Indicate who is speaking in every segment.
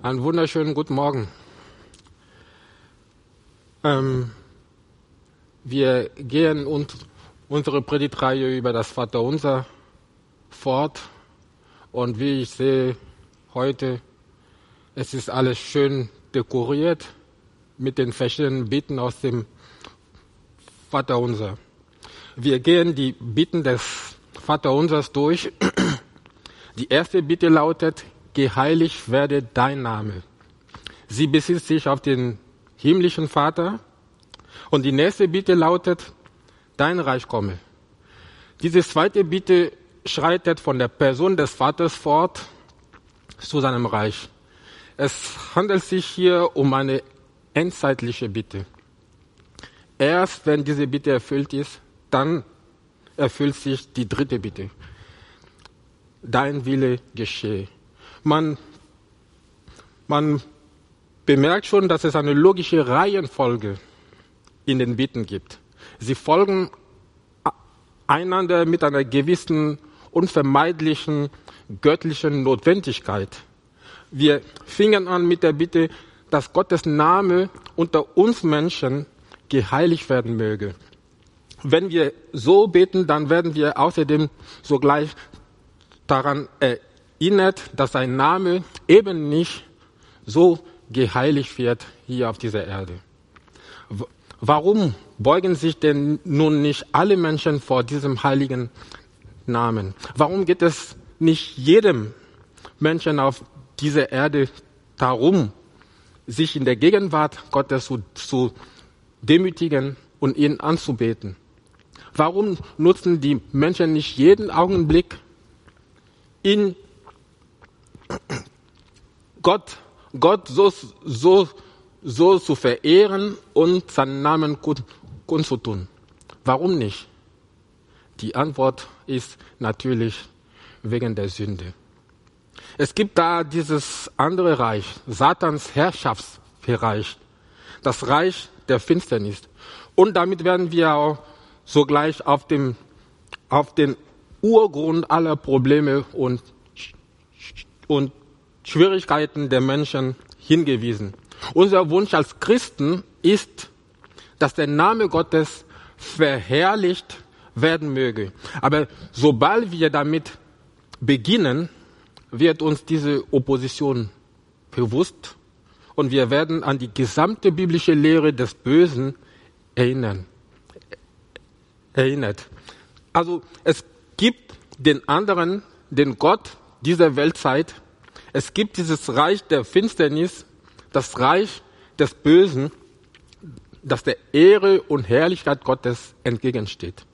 Speaker 1: Einen wunderschönen guten Morgen. Ähm, wir gehen und unsere Predigtreihe über das Vaterunser fort. Und wie ich sehe heute, es ist alles schön dekoriert mit den verschiedenen Bitten aus dem Vaterunser. Wir gehen die Bitten des Vaterunsers durch. Die erste Bitte lautet, geheiligt werde dein Name. Sie bezieht sich auf den himmlischen Vater. Und die nächste Bitte lautet, dein Reich komme. Diese zweite Bitte schreitet von der Person des Vaters fort zu seinem Reich. Es handelt sich hier um eine endzeitliche Bitte. Erst wenn diese Bitte erfüllt ist, dann erfüllt sich die dritte Bitte. Dein Wille geschehe man, man bemerkt schon, dass es eine logische Reihenfolge in den Bitten gibt. Sie folgen einander mit einer gewissen unvermeidlichen göttlichen Notwendigkeit. Wir fingen an mit der Bitte, dass Gottes Name unter uns Menschen geheiligt werden möge. Wenn wir so beten, dann werden wir außerdem sogleich daran erinnern, erinnert, dass sein Name eben nicht so geheiligt wird hier auf dieser Erde. Warum beugen sich denn nun nicht alle Menschen vor diesem heiligen Namen? Warum geht es nicht jedem Menschen auf dieser Erde darum, sich in der Gegenwart Gottes zu, zu demütigen und ihn anzubeten? Warum nutzen die Menschen nicht jeden Augenblick, ihn Gott, Gott so, so, so zu verehren und seinen Namen kundzutun. Warum nicht? Die Antwort ist natürlich wegen der Sünde. Es gibt da dieses andere Reich, Satans Herrschaftsbereich, das Reich der Finsternis. Und damit werden wir auch sogleich auf, dem, auf den Urgrund aller Probleme und und Schwierigkeiten der Menschen hingewiesen. Unser Wunsch als Christen ist, dass der Name Gottes verherrlicht werden möge. Aber sobald wir damit beginnen, wird uns diese Opposition bewusst und wir werden an die gesamte biblische Lehre des Bösen erinnern. Erinnert. Also es gibt den anderen, den Gott, dieser Weltzeit. Es gibt dieses Reich der Finsternis, das Reich des Bösen, das der Ehre und Herrlichkeit Gottes entgegensteht.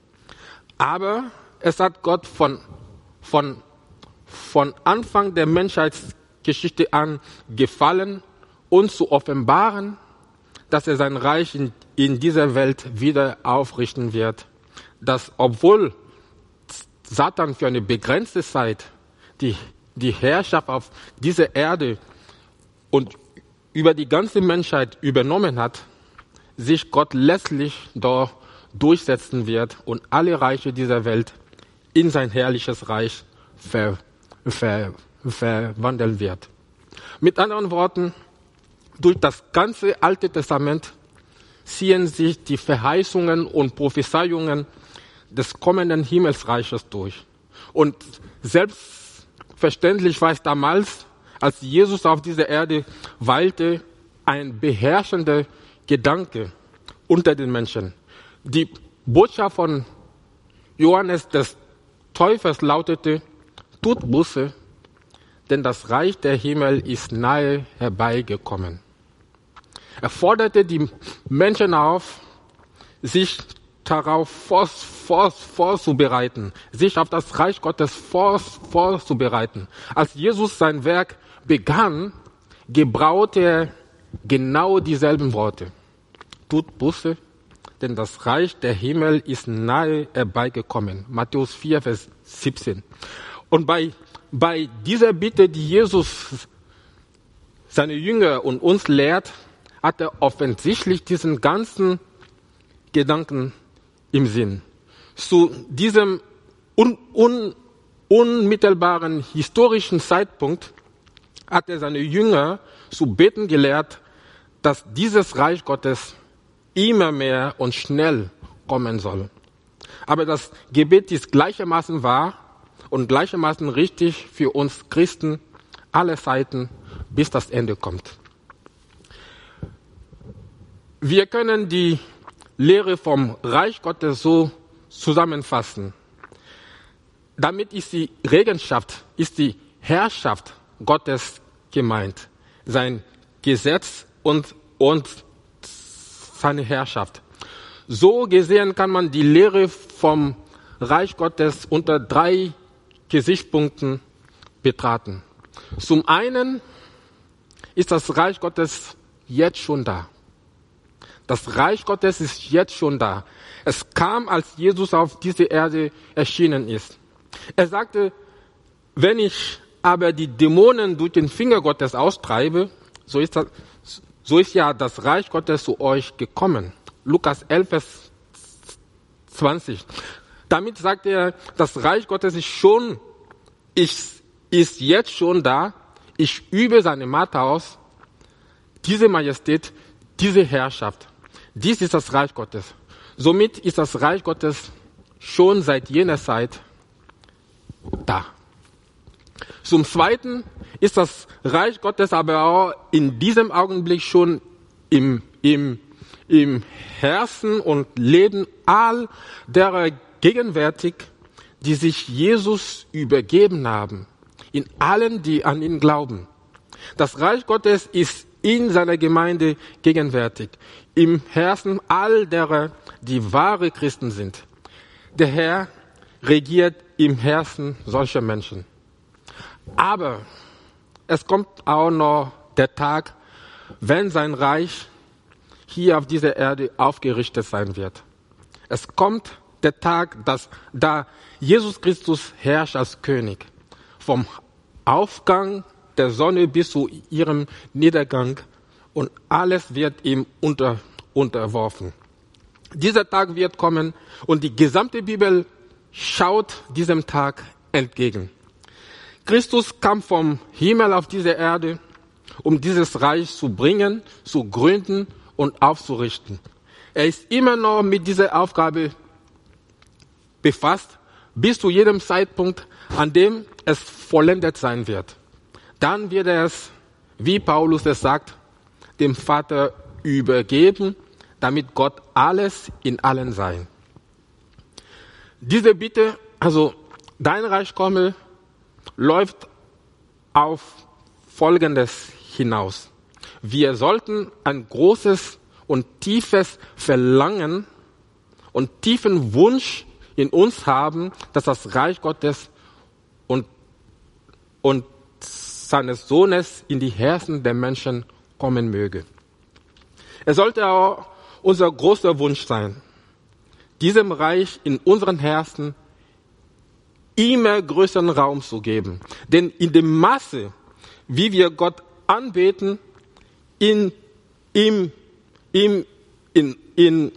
Speaker 1: Aber es hat Gott von, von, von Anfang der Menschheitsgeschichte an gefallen, uns zu offenbaren, dass er sein Reich in, in dieser Welt wieder aufrichten wird. Dass obwohl Satan für eine begrenzte Zeit die, die Herrschaft auf dieser Erde und über die ganze Menschheit übernommen hat, sich Gott letztlich dort durchsetzen wird und alle Reiche dieser Welt in sein herrliches Reich ver, ver, verwandeln wird. Mit anderen Worten, durch das ganze Alte Testament ziehen sich die Verheißungen und Prophezeiungen des kommenden Himmelsreiches durch. Und selbst Verständlich war es damals, als Jesus auf dieser Erde weilte, ein beherrschender Gedanke unter den Menschen. Die Botschaft von Johannes des Täufers lautete, tut Buße, denn das Reich der Himmel ist nahe herbeigekommen. Er forderte die Menschen auf, sich darauf vor, vor, vorzubereiten, sich auf das Reich Gottes vor, vorzubereiten. Als Jesus sein Werk begann, gebrauchte er genau dieselben Worte. Tut Buße, denn das Reich der Himmel ist nahe herbeigekommen. Matthäus 4, Vers 17. Und bei, bei dieser Bitte, die Jesus seine Jünger und uns lehrt, hat er offensichtlich diesen ganzen Gedanken im Sinn. Zu diesem un, un, unmittelbaren historischen Zeitpunkt hat er seine Jünger zu beten gelehrt, dass dieses Reich Gottes immer mehr und schnell kommen soll. Aber das Gebet ist gleichermaßen wahr und gleichermaßen richtig für uns Christen alle Zeiten, bis das Ende kommt. Wir können die Lehre vom Reich Gottes so zusammenfassen. Damit ist die Regenschaft, ist die Herrschaft Gottes gemeint. Sein Gesetz und, und seine Herrschaft. So gesehen kann man die Lehre vom Reich Gottes unter drei Gesichtspunkten betrachten. Zum einen ist das Reich Gottes jetzt schon da. Das Reich Gottes ist jetzt schon da. Es kam, als Jesus auf diese Erde erschienen ist. Er sagte, wenn ich aber die Dämonen durch den Finger Gottes austreibe, so ist, das, so ist ja das Reich Gottes zu euch gekommen. Lukas 11, Vers 20. Damit sagt er, das Reich Gottes ist schon, ist, ist jetzt schon da. Ich übe seine Macht aus. Diese Majestät, diese Herrschaft. Dies ist das Reich Gottes. Somit ist das Reich Gottes schon seit jener Zeit da. Zum Zweiten ist das Reich Gottes aber auch in diesem Augenblick schon im, im, im Herzen und Leben all derer gegenwärtig, die sich Jesus übergeben haben, in allen, die an ihn glauben. Das Reich Gottes ist in seiner Gemeinde gegenwärtig, im Herzen all derer, die wahre Christen sind. Der Herr regiert im Herzen solcher Menschen. Aber es kommt auch noch der Tag, wenn sein Reich hier auf dieser Erde aufgerichtet sein wird. Es kommt der Tag, dass da Jesus Christus herrscht als König. Vom Aufgang der Sonne bis zu ihrem Niedergang und alles wird ihm unter, unterworfen. Dieser Tag wird kommen und die gesamte Bibel schaut diesem Tag entgegen. Christus kam vom Himmel auf diese Erde, um dieses Reich zu bringen, zu gründen und aufzurichten. Er ist immer noch mit dieser Aufgabe befasst, bis zu jedem Zeitpunkt, an dem es vollendet sein wird. Dann wird er es, wie Paulus es sagt, dem Vater übergeben, damit Gott alles in allen sei. Diese Bitte, also dein Reich komme, läuft auf Folgendes hinaus. Wir sollten ein großes und tiefes Verlangen und tiefen Wunsch in uns haben, dass das Reich Gottes und, und seines Sohnes in die Herzen der Menschen kommen möge. Es sollte auch unser großer Wunsch sein, diesem Reich in unseren Herzen immer größeren Raum zu geben. Denn in dem Maße, wie wir Gott anbeten, in, ihm, ihm, in, in,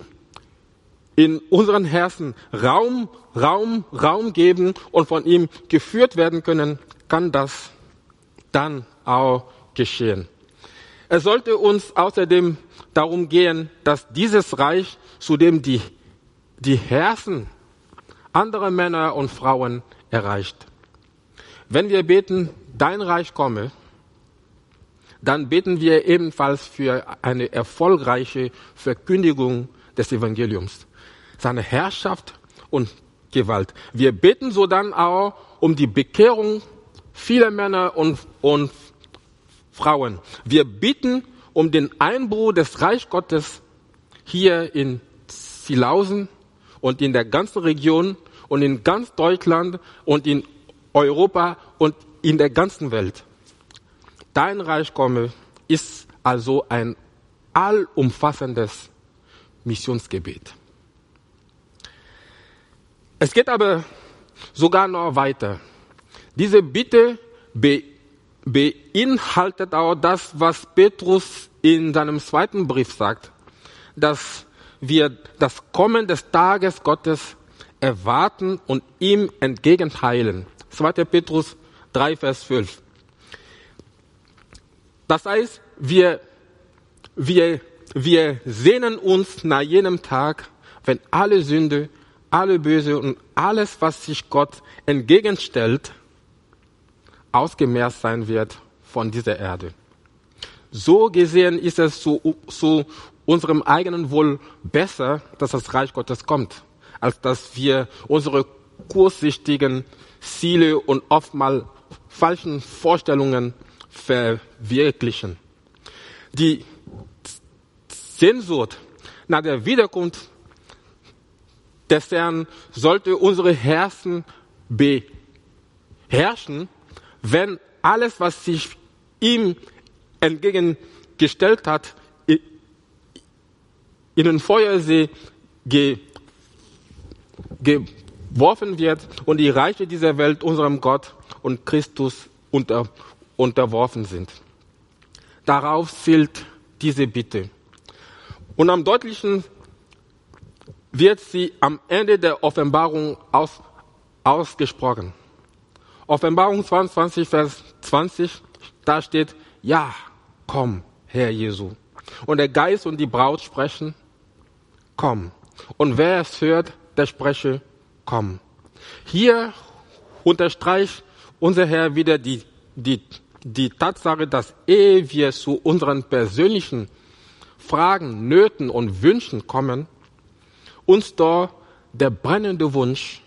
Speaker 1: in unseren Herzen Raum, Raum, Raum geben und von ihm geführt werden können, kann das dann auch geschehen. Es sollte uns außerdem darum gehen, dass dieses Reich, zu dem die, die Herzen andere Männer und Frauen erreicht. Wenn wir beten, dein Reich komme, dann beten wir ebenfalls für eine erfolgreiche Verkündigung des Evangeliums, seine Herrschaft und Gewalt. Wir beten so dann auch um die Bekehrung vieler Männer und, und Frauen. Wir bitten um den Einbruch des Reich Gottes hier in Silausen und in der ganzen Region und in ganz Deutschland und in Europa und in der ganzen Welt. Dein Reich komme ist also ein allumfassendes Missionsgebet. Es geht aber sogar noch weiter. Diese Bitte be beinhaltet auch das, was Petrus in seinem zweiten Brief sagt, dass wir das Kommen des Tages Gottes erwarten und ihm entgegenteilen. 2. Petrus 3, Vers 12. Das heißt, wir, wir, wir sehnen uns nach jenem Tag, wenn alle Sünde, alle Böse und alles, was sich Gott entgegenstellt, ausgemerzt sein wird von dieser Erde. So gesehen ist es zu, zu unserem eigenen Wohl besser, dass das Reich Gottes kommt, als dass wir unsere kurzsichtigen Ziele und oftmals falschen Vorstellungen verwirklichen. Die Sehnsucht nach der Wiederkunft des Herrn sollte unsere Herzen beherrschen, wenn alles, was sich ihm entgegengestellt hat, in den Feuersee geworfen wird und die Reiche dieser Welt unserem Gott und Christus unter, unterworfen sind. Darauf zielt diese Bitte. Und am deutlichen wird sie am Ende der Offenbarung aus, ausgesprochen. Offenbarung 22, Vers 20, da steht, ja, komm, Herr Jesu. Und der Geist und die Braut sprechen, komm. Und wer es hört, der spreche, komm. Hier unterstreicht unser Herr wieder die, die, die Tatsache, dass ehe wir zu unseren persönlichen Fragen, Nöten und Wünschen kommen, uns da der brennende Wunsch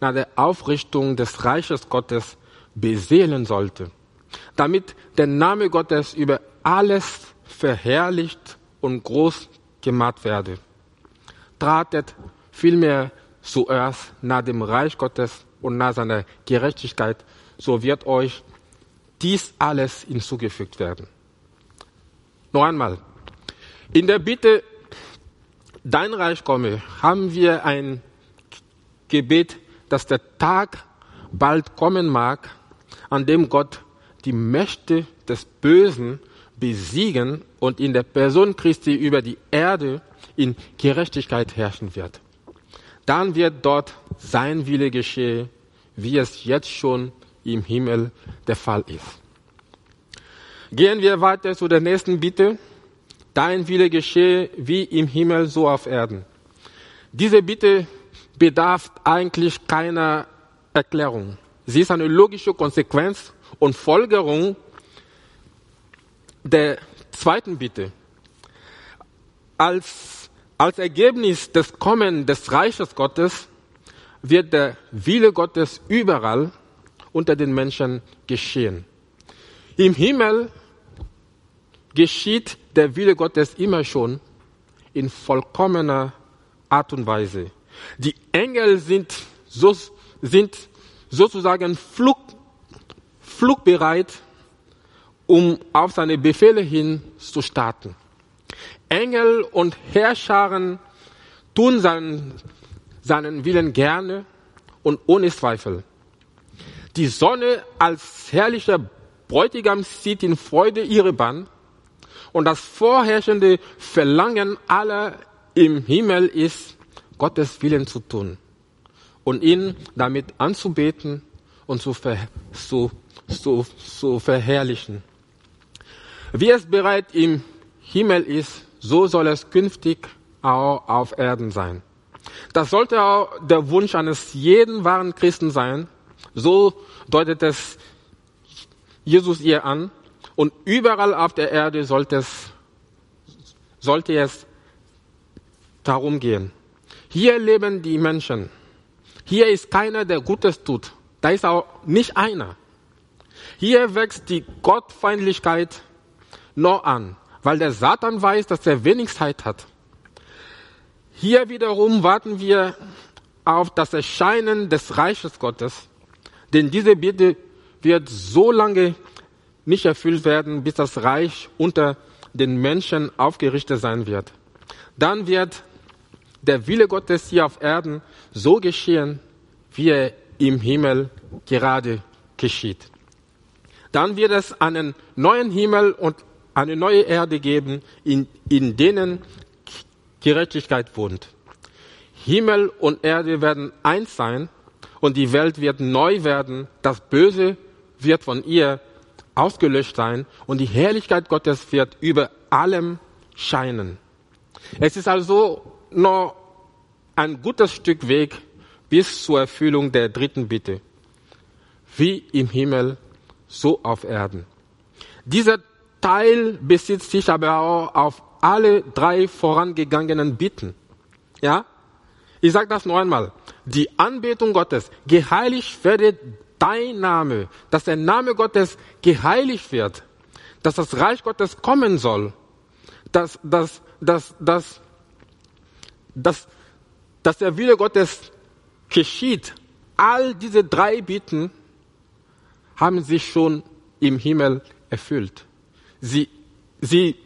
Speaker 1: nach der Aufrichtung des Reiches Gottes beseelen sollte, damit der Name Gottes über alles verherrlicht und groß gemacht werde. Tratet vielmehr zuerst nach dem Reich Gottes und nach seiner Gerechtigkeit, so wird euch dies alles hinzugefügt werden. Noch einmal. In der Bitte, dein Reich komme, haben wir ein Gebet, dass der Tag bald kommen mag, an dem Gott die Mächte des Bösen besiegen und in der Person Christi über die Erde in Gerechtigkeit herrschen wird. Dann wird dort sein Wille geschehen, wie es jetzt schon im Himmel der Fall ist. Gehen wir weiter zu der nächsten Bitte. Dein Wille geschehe wie im Himmel, so auf Erden. Diese Bitte bedarf eigentlich keiner Erklärung. Sie ist eine logische Konsequenz und Folgerung der zweiten Bitte. Als, als Ergebnis des Kommen des Reiches Gottes wird der Wille Gottes überall unter den Menschen geschehen. Im Himmel geschieht der Wille Gottes immer schon in vollkommener Art und Weise. Die Engel sind, so, sind sozusagen flug, flugbereit, um auf seine Befehle hin zu starten. Engel und Herrscharen tun seinen, seinen Willen gerne und ohne Zweifel. Die Sonne als herrlicher Bräutigam zieht in Freude ihre Bahn und das vorherrschende Verlangen aller im Himmel ist, Gottes Willen zu tun und ihn damit anzubeten und zu, ver, zu, zu, zu verherrlichen. Wie es bereits im Himmel ist, so soll es künftig auch auf Erden sein. Das sollte auch der Wunsch eines jeden wahren Christen sein. So deutet es Jesus ihr an. Und überall auf der Erde sollte es, sollte es darum gehen. Hier leben die Menschen. Hier ist keiner, der Gutes tut. Da ist auch nicht einer. Hier wächst die Gottfeindlichkeit noch an, weil der Satan weiß, dass er wenig Zeit hat. Hier wiederum warten wir auf das Erscheinen des Reiches Gottes, denn diese Bitte wird so lange nicht erfüllt werden, bis das Reich unter den Menschen aufgerichtet sein wird. Dann wird der Wille Gottes hier auf Erden so geschehen, wie er im Himmel gerade geschieht. Dann wird es einen neuen Himmel und eine neue Erde geben, in, in denen Gerechtigkeit wohnt. Himmel und Erde werden eins sein und die Welt wird neu werden. Das Böse wird von ihr ausgelöscht sein und die Herrlichkeit Gottes wird über allem scheinen. Es ist also noch ein gutes Stück Weg bis zur Erfüllung der dritten Bitte. Wie im Himmel, so auf Erden. Dieser Teil besitzt sich aber auch auf alle drei vorangegangenen Bitten. Ja? Ich sage das noch einmal. Die Anbetung Gottes, geheiligt werde dein Name, dass der Name Gottes geheiligt wird, dass das Reich Gottes kommen soll, dass, dass, dass, dass, dass, dass der Wille Gottes geschieht. All diese drei Bitten haben sich schon im Himmel erfüllt. Sie, sie,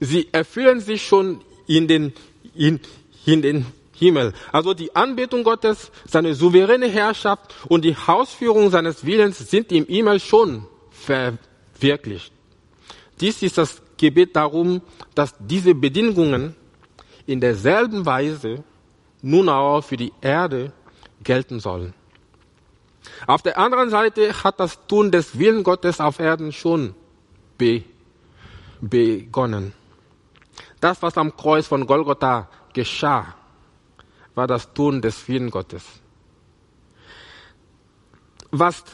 Speaker 1: sie erfüllen sich schon in den, in, in den Himmel. Also die Anbetung Gottes, seine souveräne Herrschaft und die Ausführung seines Willens sind im Himmel schon verwirklicht. Dies ist das Gebet darum, dass diese Bedingungen in derselben Weise nun auch für die Erde gelten sollen. Auf der anderen Seite hat das Tun des Willen Gottes auf Erden schon be begonnen. Das, was am Kreuz von Golgotha geschah, war das Tun des Willen Gottes. Was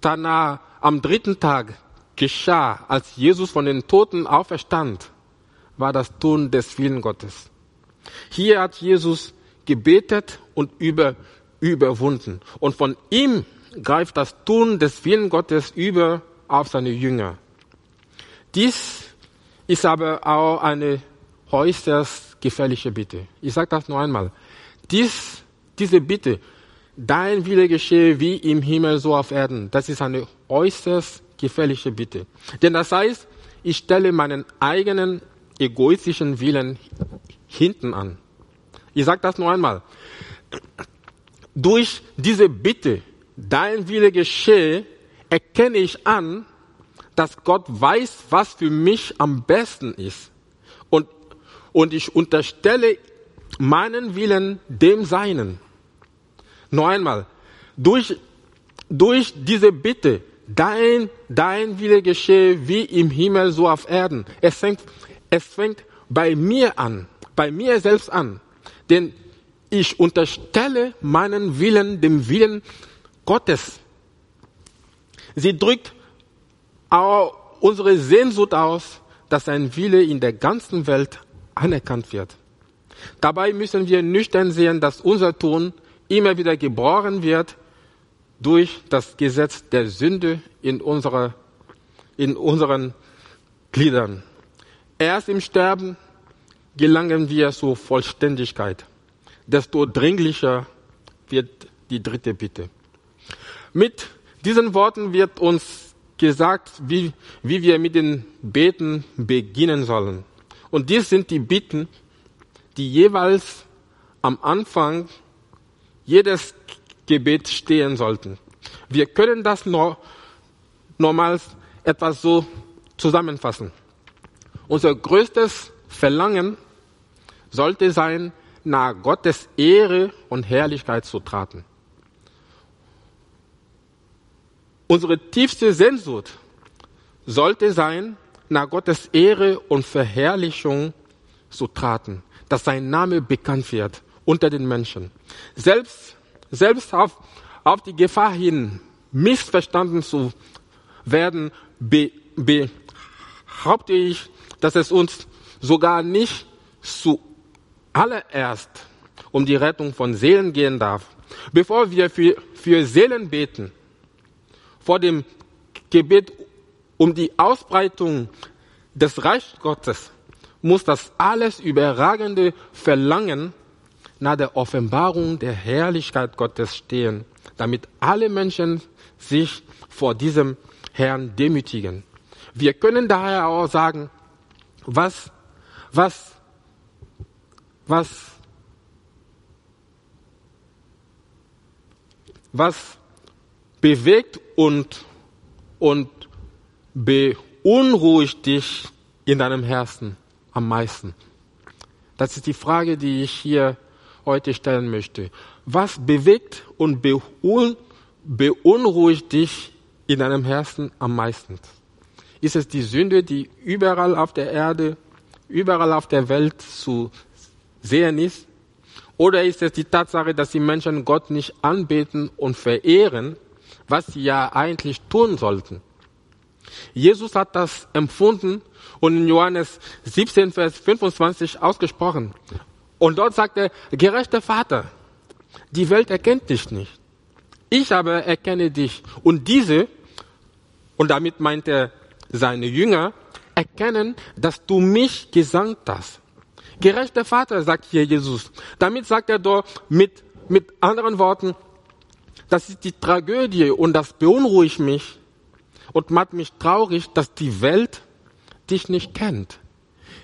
Speaker 1: danach am dritten Tag geschah, als Jesus von den Toten auferstand, war das Tun des Willen Gottes. Hier hat Jesus gebetet und über, überwunden. Und von ihm greift das Tun des Willen Gottes über auf seine Jünger. Dies ist aber auch eine äußerst gefährliche Bitte. Ich sage das nur einmal. Dies, diese Bitte, dein Wille geschehe wie im Himmel so auf Erden, das ist eine äußerst gefährliche Bitte. Denn das heißt, ich stelle meinen eigenen egoistischen Willen hinten an. Ich sage das nur einmal. Durch diese Bitte, dein Wille geschehe, erkenne ich an, dass Gott weiß, was für mich am besten ist. Und, und ich unterstelle meinen Willen dem Seinen. Noch einmal, durch, durch diese Bitte, dein, dein Wille geschehe wie im Himmel, so auf Erden. Es fängt, es fängt bei mir an, bei mir selbst an. Denn ich unterstelle meinen Willen dem Willen Gottes. Sie drückt auch unsere Sehnsucht aus, dass ein Wille in der ganzen Welt anerkannt wird. Dabei müssen wir nüchtern sehen, dass unser Tun immer wieder gebrochen wird durch das Gesetz der Sünde in, unserer, in unseren Gliedern. Erst im Sterben gelangen wir zur Vollständigkeit. Desto dringlicher wird die dritte Bitte. Mit diesen Worten wird uns gesagt, wie, wie wir mit den Beten beginnen sollen. Und dies sind die Bitten, die jeweils am Anfang jedes Gebet stehen sollten. Wir können das noch, nochmals etwas so zusammenfassen. Unser größtes Verlangen sollte sein, nach Gottes Ehre und Herrlichkeit zu traten. Unsere tiefste Sehnsucht sollte sein, nach Gottes Ehre und Verherrlichung zu traten, dass sein Name bekannt wird unter den Menschen. Selbst, selbst auf, auf die Gefahr hin, missverstanden zu werden, be, behaupte ich, dass es uns sogar nicht zuallererst um die Rettung von Seelen gehen darf. Bevor wir für, für Seelen beten, vor dem Gebet um die Ausbreitung des Reichs Gottes muss das alles überragende Verlangen nach der Offenbarung der Herrlichkeit Gottes stehen, damit alle Menschen sich vor diesem Herrn demütigen. Wir können daher auch sagen, was, was, was, was bewegt und, und beunruhigt dich in deinem Herzen am meisten? Das ist die Frage, die ich hier heute stellen möchte. Was bewegt und beunruhigt dich in deinem Herzen am meisten? Ist es die Sünde, die überall auf der Erde, überall auf der Welt zu sehen ist? Oder ist es die Tatsache, dass die Menschen Gott nicht anbeten und verehren, was sie ja eigentlich tun sollten? Jesus hat das empfunden und in Johannes 17, Vers 25 ausgesprochen. Und dort sagt er, gerechter Vater, die Welt erkennt dich nicht. Ich aber erkenne dich. Und diese, und damit meint er seine Jünger, erkennen, dass du mich gesandt hast. Gerechter Vater, sagt hier Jesus. Damit sagt er doch mit, mit anderen Worten, das ist die Tragödie und das beunruhigt mich und macht mich traurig, dass die Welt dich nicht kennt.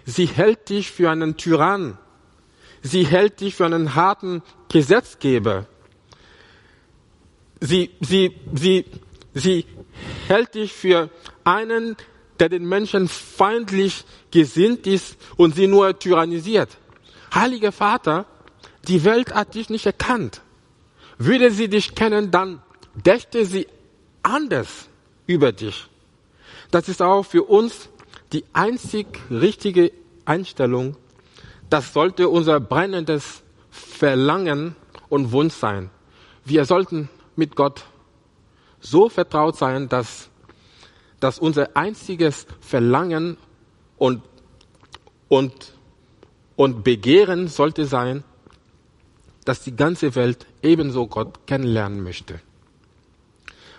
Speaker 1: Sie hält dich für einen Tyrann. Sie hält dich für einen harten Gesetzgeber. Sie, sie, sie, sie hält dich für einen, der den Menschen feindlich gesinnt ist und sie nur tyrannisiert. Heiliger Vater, die Welt hat dich nicht erkannt. Würde sie dich kennen, dann dächte sie anders über dich. Das ist auch für uns die einzig richtige Einstellung. Das sollte unser brennendes Verlangen und Wunsch sein. Wir sollten mit Gott so vertraut sein, dass, dass unser einziges Verlangen und, und, und Begehren sollte sein, dass die ganze Welt ebenso Gott kennenlernen möchte.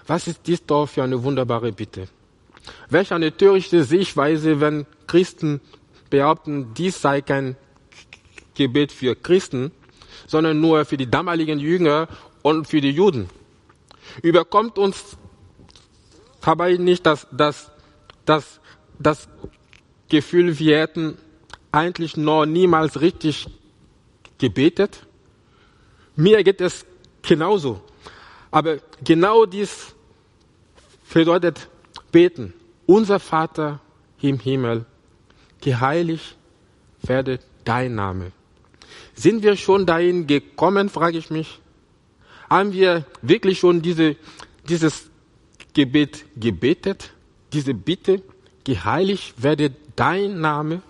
Speaker 1: Was ist dies doch für eine wunderbare Bitte? Welch eine törichte Sichtweise, wenn Christen behaupten, dies sei kein Gebet für Christen, sondern nur für die damaligen Jünger und für die Juden. Überkommt uns dabei nicht das, das, das, das Gefühl, wir hätten eigentlich noch niemals richtig gebetet? Mir geht es genauso. Aber genau dies bedeutet beten. Unser Vater im Himmel, geheiligt werde dein Name. Sind wir schon dahin gekommen, frage ich mich. Haben wir wirklich schon diese, dieses Gebet gebetet? Diese Bitte, geheiligt werde dein Name?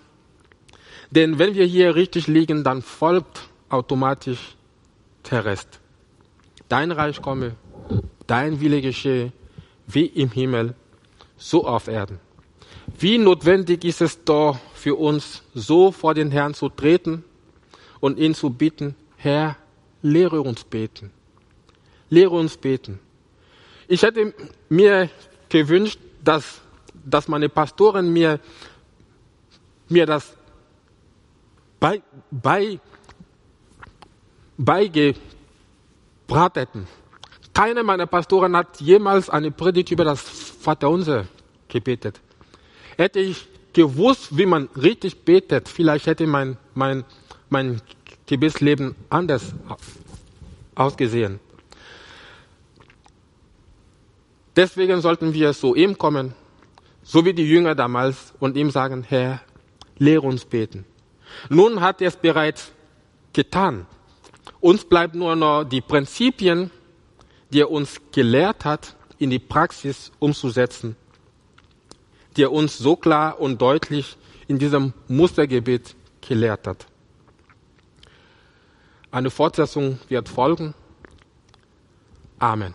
Speaker 1: Denn wenn wir hier richtig liegen, dann folgt automatisch der Rest. Dein Reich komme, dein Wille geschehe, wie im Himmel, so auf Erden. Wie notwendig ist es doch für uns, so vor den Herrn zu treten und ihn zu bitten, Herr, lehre uns beten. Lehre uns beten. Ich hätte mir gewünscht, dass, dass meine Pastoren mir, mir das bei, bei, beigebracht hätten. Keiner meiner Pastoren hat jemals eine Predigt über das Vaterunser gebetet. Hätte ich gewusst, wie man richtig betet, vielleicht hätte mein, mein, mein Gebetsleben anders ausgesehen. Deswegen sollten wir zu ihm kommen, so wie die Jünger damals, und ihm sagen, Herr, lehre uns beten. Nun hat er es bereits getan. Uns bleibt nur noch die Prinzipien, die er uns gelehrt hat, in die Praxis umzusetzen, die er uns so klar und deutlich in diesem Mustergebet gelehrt hat. Eine Fortsetzung wird folgen. Amen.